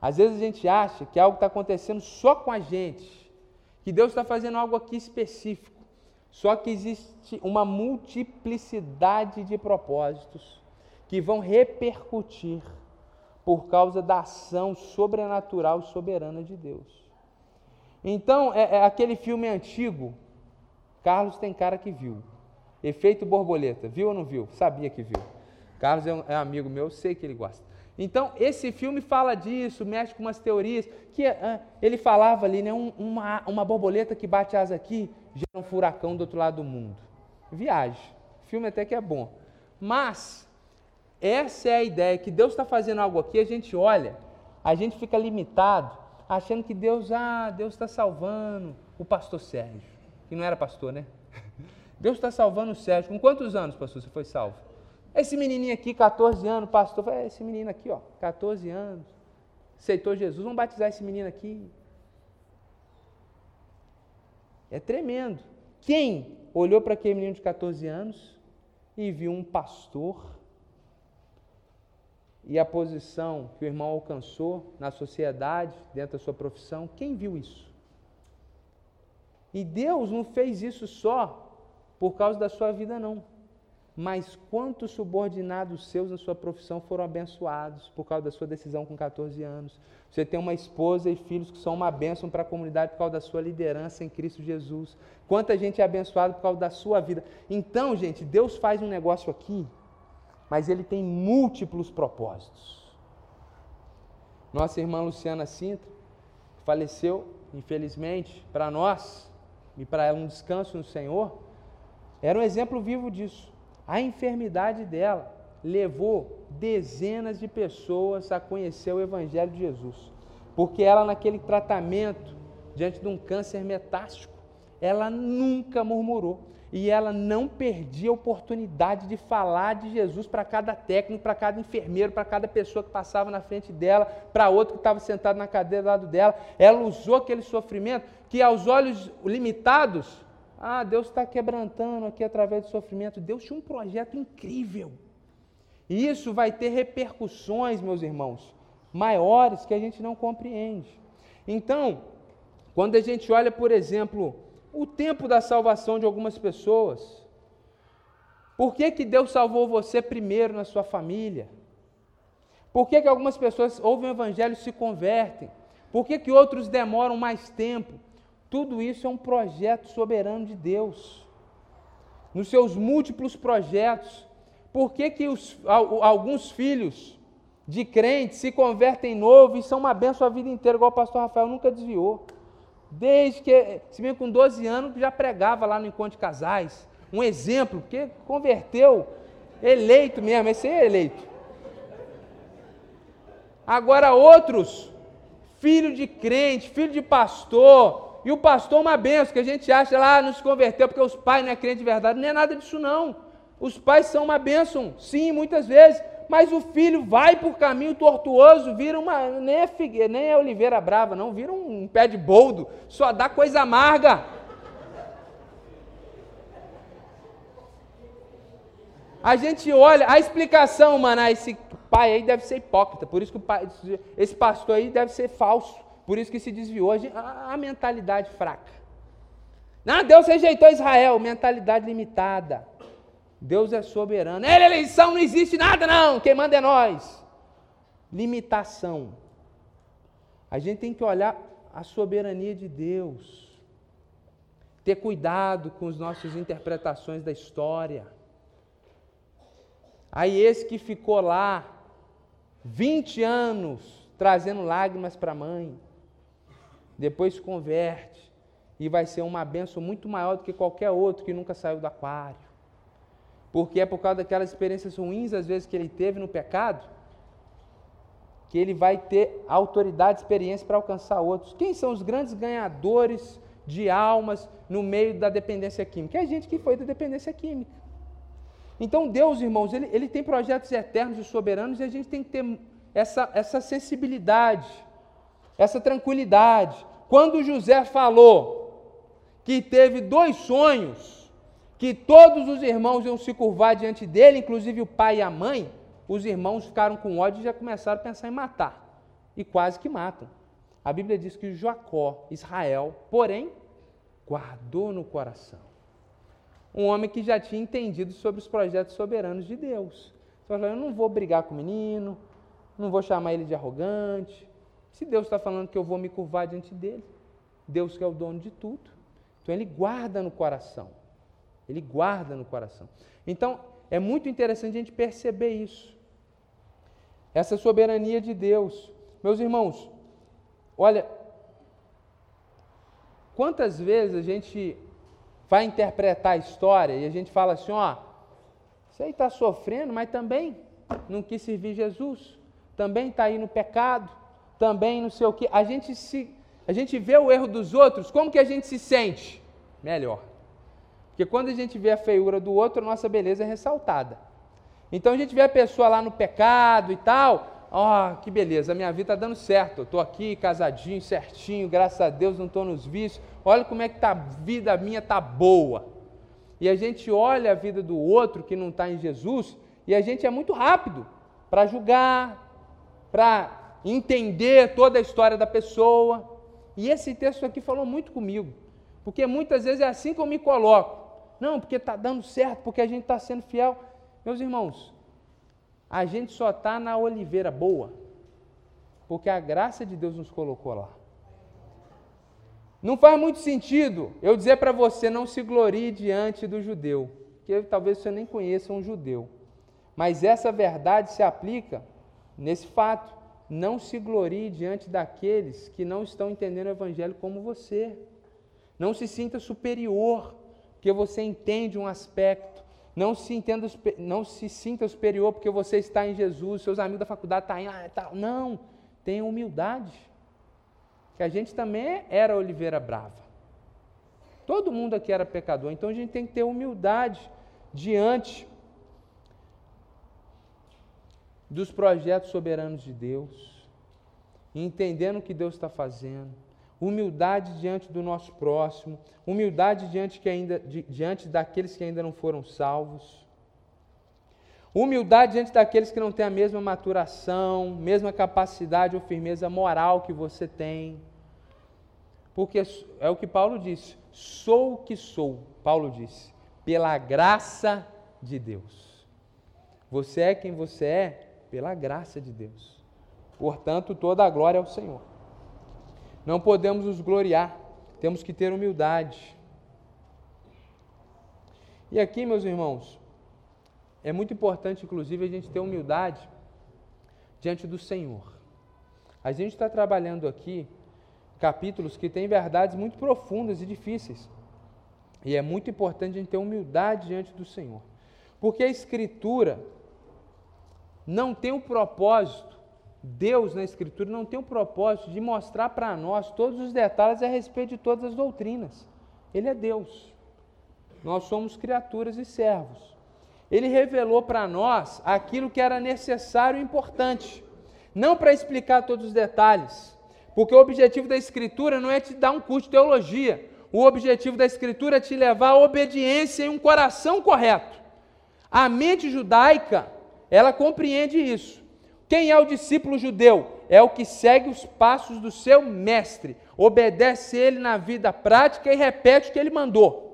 Às vezes a gente acha que algo está acontecendo só com a gente, que Deus está fazendo algo aqui específico. Só que existe uma multiplicidade de propósitos que vão repercutir por causa da ação sobrenatural soberana de Deus. Então, é, é, aquele filme antigo, Carlos tem cara que viu. Efeito borboleta, viu ou não viu? Sabia que viu. Carlos é, um, é amigo meu, sei que ele gosta. Então, esse filme fala disso, mexe com umas teorias, que ah, ele falava ali, né, um, uma, uma borboleta que bate asa aqui, gera um furacão do outro lado do mundo. Viagem. Filme até que é bom. Mas, essa é a ideia, que Deus está fazendo algo aqui, a gente olha, a gente fica limitado, achando que Deus, ah, Deus está salvando o pastor Sérgio, que não era pastor, né? Deus está salvando o Sérgio. Com quantos anos, pastor, você foi salvo? Esse menininho aqui, 14 anos, pastor, é esse menino aqui, ó, 14 anos, aceitou Jesus, vamos batizar esse menino aqui. É tremendo. Quem olhou para aquele menino de 14 anos e viu um pastor e a posição que o irmão alcançou na sociedade, dentro da sua profissão, quem viu isso? E Deus não fez isso só por causa da sua vida, não mas quantos subordinados seus na sua profissão foram abençoados por causa da sua decisão com 14 anos? Você tem uma esposa e filhos que são uma bênção para a comunidade por causa da sua liderança em Cristo Jesus. Quanta gente é abençoada por causa da sua vida. Então, gente, Deus faz um negócio aqui, mas ele tem múltiplos propósitos. Nossa irmã Luciana Sintra faleceu, infelizmente, para nós e para ela um descanso no Senhor, era um exemplo vivo disso. A enfermidade dela levou dezenas de pessoas a conhecer o Evangelho de Jesus, porque ela, naquele tratamento, diante de um câncer metástico, ela nunca murmurou e ela não perdia a oportunidade de falar de Jesus para cada técnico, para cada enfermeiro, para cada pessoa que passava na frente dela, para outro que estava sentado na cadeira do lado dela. Ela usou aquele sofrimento que, aos olhos limitados, ah, Deus está quebrantando aqui através do sofrimento. Deus tinha um projeto incrível. E isso vai ter repercussões, meus irmãos, maiores que a gente não compreende. Então, quando a gente olha, por exemplo, o tempo da salvação de algumas pessoas, por que, que Deus salvou você primeiro na sua família? Por que, que algumas pessoas ouvem o Evangelho e se convertem? Por que, que outros demoram mais tempo? Tudo isso é um projeto soberano de Deus. Nos seus múltiplos projetos, por que, que os, alguns filhos de crentes se convertem novo e são uma benção a vida inteira, igual o pastor Rafael nunca desviou? Desde que, se bem com 12 anos, já pregava lá no encontro de casais. Um exemplo, porque converteu, eleito mesmo, esse é eleito. Agora outros, filho de crente, filho de pastor, e o pastor uma benção, que a gente acha lá, não se converteu porque os pais não é crente de verdade. Não é nada disso, não. Os pais são uma bênção, sim, muitas vezes, mas o filho vai por caminho tortuoso, vira uma. Nem é, figueira, nem é oliveira brava, não, vira um, um pé de boldo, só dá coisa amarga. A gente olha, a explicação, mano, ah, esse pai aí deve ser hipócrita, por isso que pai, esse pastor aí deve ser falso, por isso que se desviou. A, a, mentalidade fraca. Não, Deus rejeitou Israel, mentalidade limitada. Deus é soberano. Ele, eleição, não existe nada, não. Quem manda é nós. Limitação. A gente tem que olhar a soberania de Deus. Ter cuidado com as nossas interpretações da história. Aí esse que ficou lá 20 anos trazendo lágrimas para a mãe, depois se converte e vai ser uma benção muito maior do que qualquer outro que nunca saiu do aquário. Porque é por causa daquelas experiências ruins, às vezes, que ele teve no pecado, que ele vai ter autoridade e experiência para alcançar outros. Quem são os grandes ganhadores de almas no meio da dependência química? É a gente que foi da dependência química. Então, Deus, irmãos, ele, ele tem projetos eternos e soberanos e a gente tem que ter essa, essa sensibilidade, essa tranquilidade. Quando José falou que teve dois sonhos, que todos os irmãos iam se curvar diante dele, inclusive o pai e a mãe, os irmãos ficaram com ódio e já começaram a pensar em matar. E quase que matam. A Bíblia diz que Jacó, Israel, porém, guardou no coração um homem que já tinha entendido sobre os projetos soberanos de Deus. Você eu não vou brigar com o menino, não vou chamar ele de arrogante. Se Deus está falando que eu vou me curvar diante dele, Deus que é o dono de tudo. Então ele guarda no coração. Ele guarda no coração. Então é muito interessante a gente perceber isso. Essa soberania de Deus. Meus irmãos, olha, quantas vezes a gente vai interpretar a história e a gente fala assim: ó, você está sofrendo, mas também não quis servir Jesus, também está aí no pecado, também não sei o que. A gente se, a gente vê o erro dos outros, como que a gente se sente? Melhor. Porque quando a gente vê a feiura do outro, a nossa beleza é ressaltada. Então a gente vê a pessoa lá no pecado e tal, ó, oh, que beleza, minha vida está dando certo, eu estou aqui casadinho, certinho, graças a Deus não estou nos vícios, olha como é que tá, a vida minha está boa. E a gente olha a vida do outro que não está em Jesus, e a gente é muito rápido para julgar, para entender toda a história da pessoa. E esse texto aqui falou muito comigo, porque muitas vezes é assim que eu me coloco. Não, porque está dando certo, porque a gente está sendo fiel. Meus irmãos, a gente só está na oliveira boa, porque a graça de Deus nos colocou lá. Não faz muito sentido eu dizer para você não se glorie diante do judeu, que talvez você nem conheça um judeu. Mas essa verdade se aplica nesse fato. Não se glorie diante daqueles que não estão entendendo o evangelho como você. Não se sinta superior, porque você entende um aspecto. Não se, entenda, não se sinta superior porque você está em Jesus, seus amigos da faculdade estão em. Ah, tá. Não, tenha humildade que a gente também era oliveira brava. Todo mundo aqui era pecador, então a gente tem que ter humildade diante dos projetos soberanos de Deus, entendendo o que Deus está fazendo, humildade diante do nosso próximo, humildade diante, que ainda, diante daqueles que ainda não foram salvos. Humildade diante daqueles que não têm a mesma maturação, mesma capacidade ou firmeza moral que você tem. Porque é o que Paulo disse: sou o que sou, Paulo disse, pela graça de Deus. Você é quem você é pela graça de Deus. Portanto, toda a glória ao Senhor. Não podemos nos gloriar, temos que ter humildade. E aqui, meus irmãos, é muito importante, inclusive, a gente ter humildade diante do Senhor. A gente está trabalhando aqui capítulos que têm verdades muito profundas e difíceis. E é muito importante a gente ter humildade diante do Senhor. Porque a Escritura não tem o propósito, Deus na Escritura não tem o propósito de mostrar para nós todos os detalhes a respeito de todas as doutrinas. Ele é Deus. Nós somos criaturas e servos. Ele revelou para nós aquilo que era necessário e importante, não para explicar todos os detalhes, porque o objetivo da Escritura não é te dar um curso de teologia. O objetivo da Escritura é te levar à obediência e um coração correto. A mente judaica, ela compreende isso. Quem é o discípulo judeu? É o que segue os passos do seu mestre, obedece ele na vida prática e repete o que ele mandou.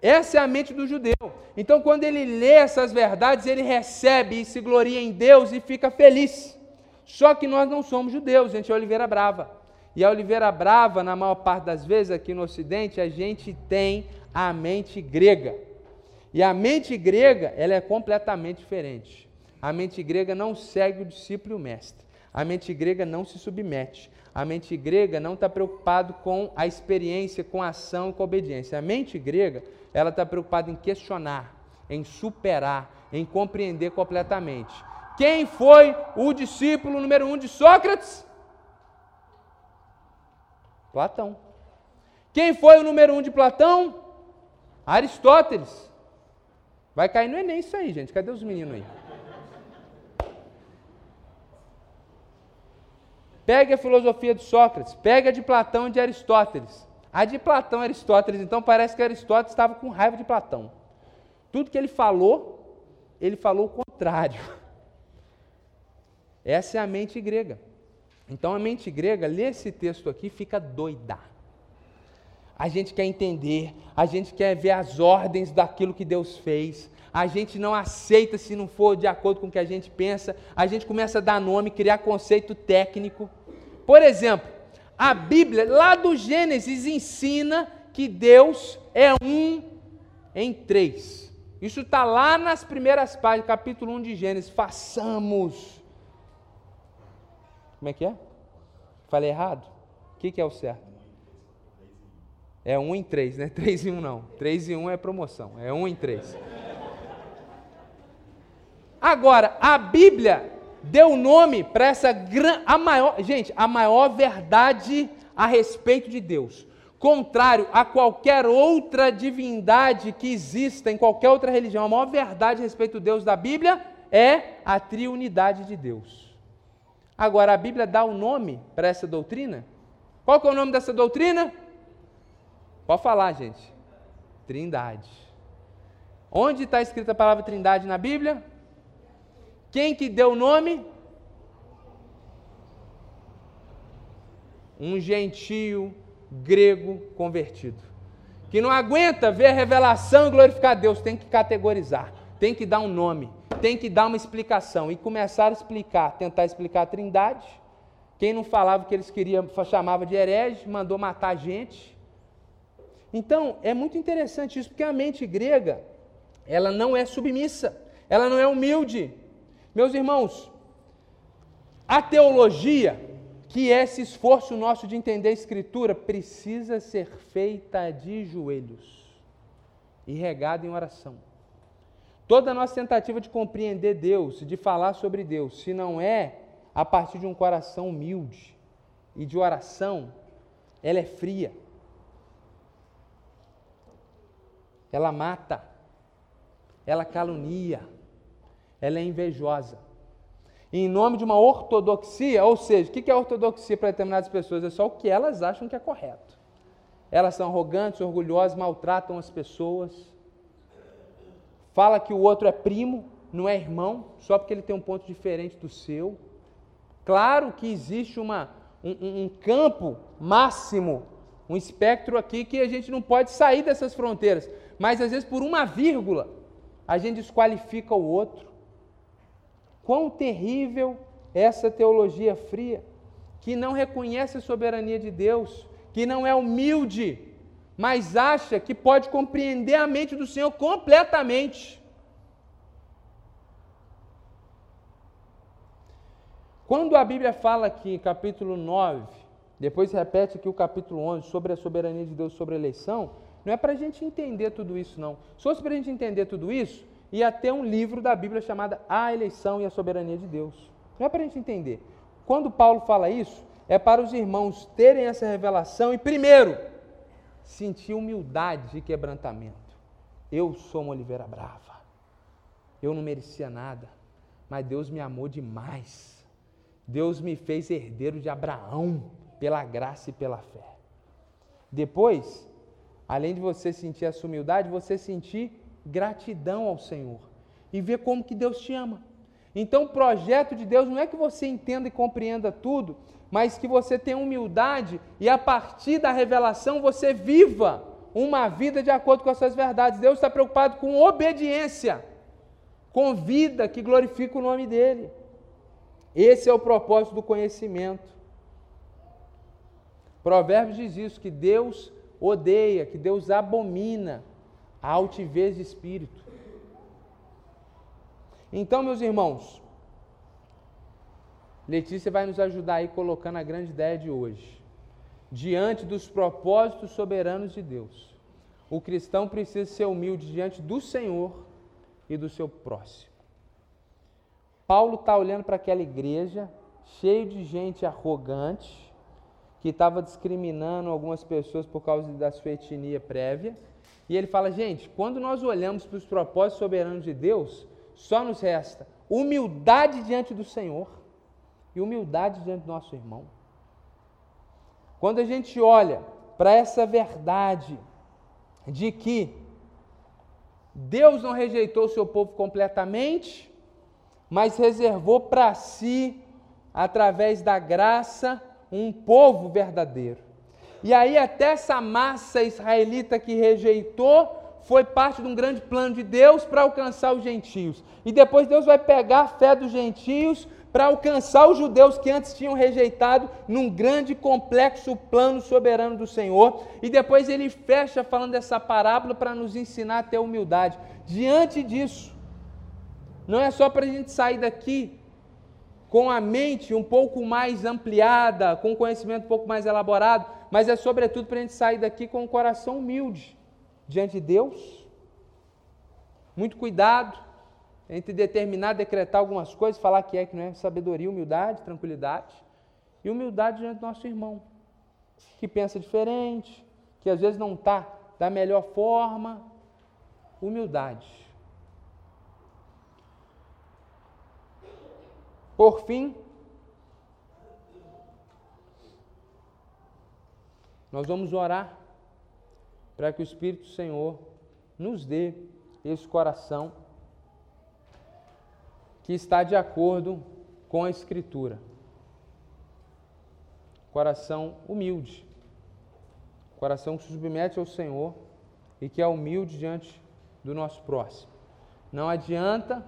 Essa é a mente do judeu. Então, quando ele lê essas verdades, ele recebe e se gloria em Deus e fica feliz. Só que nós não somos judeus, gente é Oliveira Brava. E a Oliveira Brava, na maior parte das vezes aqui no Ocidente, a gente tem a mente grega. E a mente grega, ela é completamente diferente. A mente grega não segue o discípulo e o mestre. A mente grega não se submete. A mente grega não está preocupado com a experiência, com a ação com a obediência. A mente grega, ela está preocupada em questionar, em superar, em compreender completamente. Quem foi o discípulo número um de Sócrates? Platão. Quem foi o número um de Platão? Aristóteles. Vai cair no Enem isso aí, gente. Cadê os meninos aí? Pegue a filosofia de Sócrates, pegue a de Platão e de Aristóteles. A de Platão e Aristóteles, então, parece que Aristóteles estava com raiva de Platão. Tudo que ele falou, ele falou o contrário. Essa é a mente grega. Então a mente grega lê esse texto aqui fica doida. A gente quer entender, a gente quer ver as ordens daquilo que Deus fez. A gente não aceita se não for de acordo com o que a gente pensa. A gente começa a dar nome, criar conceito técnico. Por exemplo, a Bíblia, lá do Gênesis, ensina que Deus é um em três. Isso está lá nas primeiras páginas, capítulo 1 de Gênesis. Façamos. Como é que é? Falei errado? O que, que é o certo? É um em três, né? Três em um não. Três em um é promoção. É um em três. Agora, a Bíblia deu nome para essa gran, a maior, gente, a maior verdade a respeito de Deus. Contrário a qualquer outra divindade que exista em qualquer outra religião, a maior verdade a respeito de Deus da Bíblia é a triunidade de Deus. Agora, a Bíblia dá o um nome para essa doutrina? Qual que é o nome dessa doutrina? Pode falar, gente. Trindade. Onde está escrita a palavra trindade na Bíblia? Quem que deu o nome? Um gentio grego convertido. Que não aguenta ver a revelação e glorificar Deus, tem que categorizar, tem que dar um nome, tem que dar uma explicação. E começar a explicar, tentar explicar a trindade. Quem não falava o que eles queriam, chamava de herege, mandou matar gente. Então, é muito interessante isso, porque a mente grega, ela não é submissa, ela não é humilde, meus irmãos, a teologia, que é esse esforço nosso de entender a Escritura, precisa ser feita de joelhos e regada em oração. Toda nossa tentativa de compreender Deus, de falar sobre Deus, se não é a partir de um coração humilde e de oração, ela é fria. Ela mata, ela calunia ela é invejosa. E em nome de uma ortodoxia, ou seja, o que é ortodoxia para determinadas pessoas? É só o que elas acham que é correto. Elas são arrogantes, orgulhosas, maltratam as pessoas. Fala que o outro é primo, não é irmão, só porque ele tem um ponto diferente do seu. Claro que existe uma, um, um campo máximo, um espectro aqui que a gente não pode sair dessas fronteiras. Mas às vezes por uma vírgula a gente desqualifica o outro. Quão terrível essa teologia fria, que não reconhece a soberania de Deus, que não é humilde, mas acha que pode compreender a mente do Senhor completamente. Quando a Bíblia fala aqui, capítulo 9, depois repete aqui o capítulo 11, sobre a soberania de Deus sobre a eleição, não é para a gente entender tudo isso, não. Se fosse para a gente entender tudo isso, e até um livro da Bíblia chamado A Eleição e a Soberania de Deus. Não é para a gente entender. Quando Paulo fala isso, é para os irmãos terem essa revelação e, primeiro, sentir humildade e quebrantamento. Eu sou uma oliveira brava. Eu não merecia nada, mas Deus me amou demais. Deus me fez herdeiro de Abraão pela graça e pela fé. Depois, além de você sentir essa humildade, você sentir gratidão ao Senhor e ver como que Deus te ama. Então, o projeto de Deus não é que você entenda e compreenda tudo, mas que você tenha humildade e a partir da revelação você viva uma vida de acordo com as suas verdades. Deus está preocupado com obediência, com vida que glorifica o nome dEle. Esse é o propósito do conhecimento. Provérbios diz isso, que Deus odeia, que Deus abomina a altivez de espírito. Então, meus irmãos, Letícia vai nos ajudar aí colocando a grande ideia de hoje. Diante dos propósitos soberanos de Deus, o cristão precisa ser humilde diante do Senhor e do seu próximo. Paulo está olhando para aquela igreja, cheio de gente arrogante, que estava discriminando algumas pessoas por causa da sua etnia prévia. E ele fala: gente, quando nós olhamos para os propósitos soberanos de Deus, só nos resta humildade diante do Senhor e humildade diante do nosso irmão. Quando a gente olha para essa verdade de que Deus não rejeitou o seu povo completamente, mas reservou para si, através da graça, um povo verdadeiro. E aí, até essa massa israelita que rejeitou, foi parte de um grande plano de Deus para alcançar os gentios. E depois Deus vai pegar a fé dos gentios para alcançar os judeus que antes tinham rejeitado num grande complexo plano soberano do Senhor. E depois ele fecha falando dessa parábola para nos ensinar a ter humildade. Diante disso, não é só para a gente sair daqui com a mente um pouco mais ampliada, com conhecimento um pouco mais elaborado, mas é sobretudo para a gente sair daqui com o coração humilde diante de Deus. Muito cuidado entre determinar, decretar algumas coisas, falar que é, que não é, sabedoria, humildade, tranquilidade, e humildade diante do nosso irmão, que pensa diferente, que às vezes não está da melhor forma. Humildade. Por fim, nós vamos orar para que o Espírito do Senhor nos dê esse coração que está de acordo com a Escritura. Coração humilde, coração que se submete ao Senhor e que é humilde diante do nosso próximo. Não adianta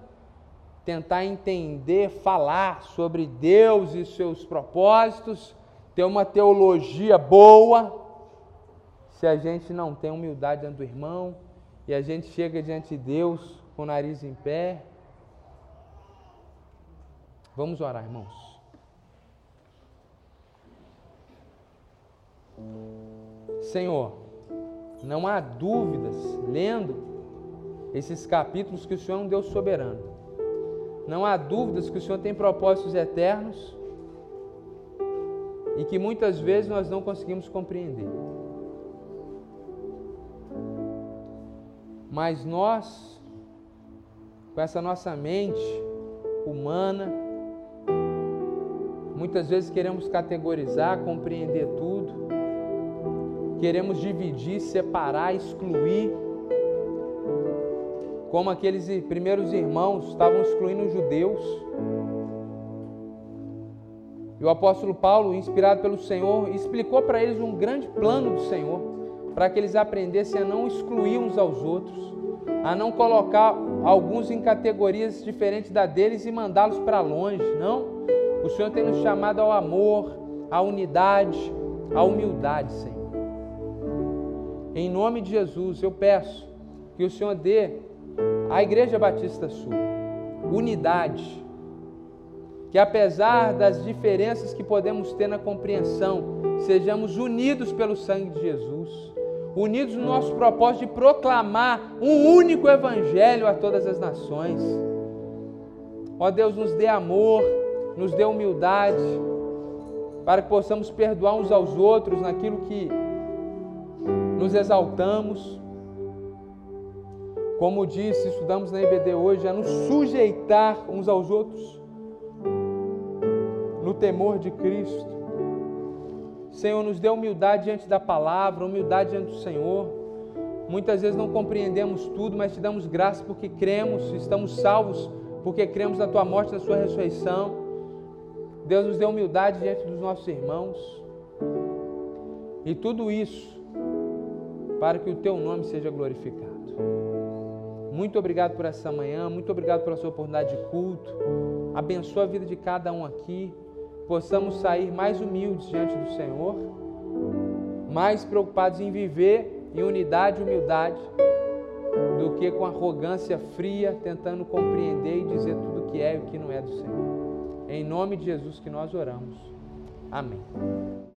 tentar entender, falar sobre Deus e seus propósitos, ter uma teologia boa, se a gente não tem humildade diante do irmão e a gente chega diante de Deus com o nariz em pé, Vamos orar, irmãos. Senhor, não há dúvidas, lendo esses capítulos, que o Senhor é um Deus soberano. Não há dúvidas que o Senhor tem propósitos eternos e que muitas vezes nós não conseguimos compreender. Mas nós, com essa nossa mente humana, Muitas vezes queremos categorizar, compreender tudo, queremos dividir, separar, excluir, como aqueles primeiros irmãos estavam excluindo os judeus. E o apóstolo Paulo, inspirado pelo Senhor, explicou para eles um grande plano do Senhor, para que eles aprendessem a não excluir uns aos outros, a não colocar alguns em categorias diferentes da deles e mandá-los para longe, não. O Senhor tem nos chamado ao amor, à unidade, à humildade, Senhor. Em nome de Jesus, eu peço que o Senhor dê à Igreja Batista Sul unidade, que apesar das diferenças que podemos ter na compreensão, sejamos unidos pelo sangue de Jesus, unidos no nosso propósito de proclamar um único Evangelho a todas as nações. Ó Deus, nos dê amor, nos dê humildade, para que possamos perdoar uns aos outros naquilo que nos exaltamos. Como disse, estudamos na IBD hoje, a nos sujeitar uns aos outros no temor de Cristo. Senhor, nos dê humildade diante da palavra, humildade diante do Senhor. Muitas vezes não compreendemos tudo, mas te damos graça porque cremos, estamos salvos porque cremos na tua morte na sua ressurreição. Deus nos deu humildade diante dos nossos irmãos. E tudo isso para que o teu nome seja glorificado. Muito obrigado por essa manhã, muito obrigado pela sua oportunidade de culto. Abençoa a vida de cada um aqui. Possamos sair mais humildes diante do Senhor, mais preocupados em viver em unidade e humildade, do que com arrogância fria, tentando compreender e dizer tudo o que é e o que não é do Senhor. É em nome de Jesus que nós oramos. Amém.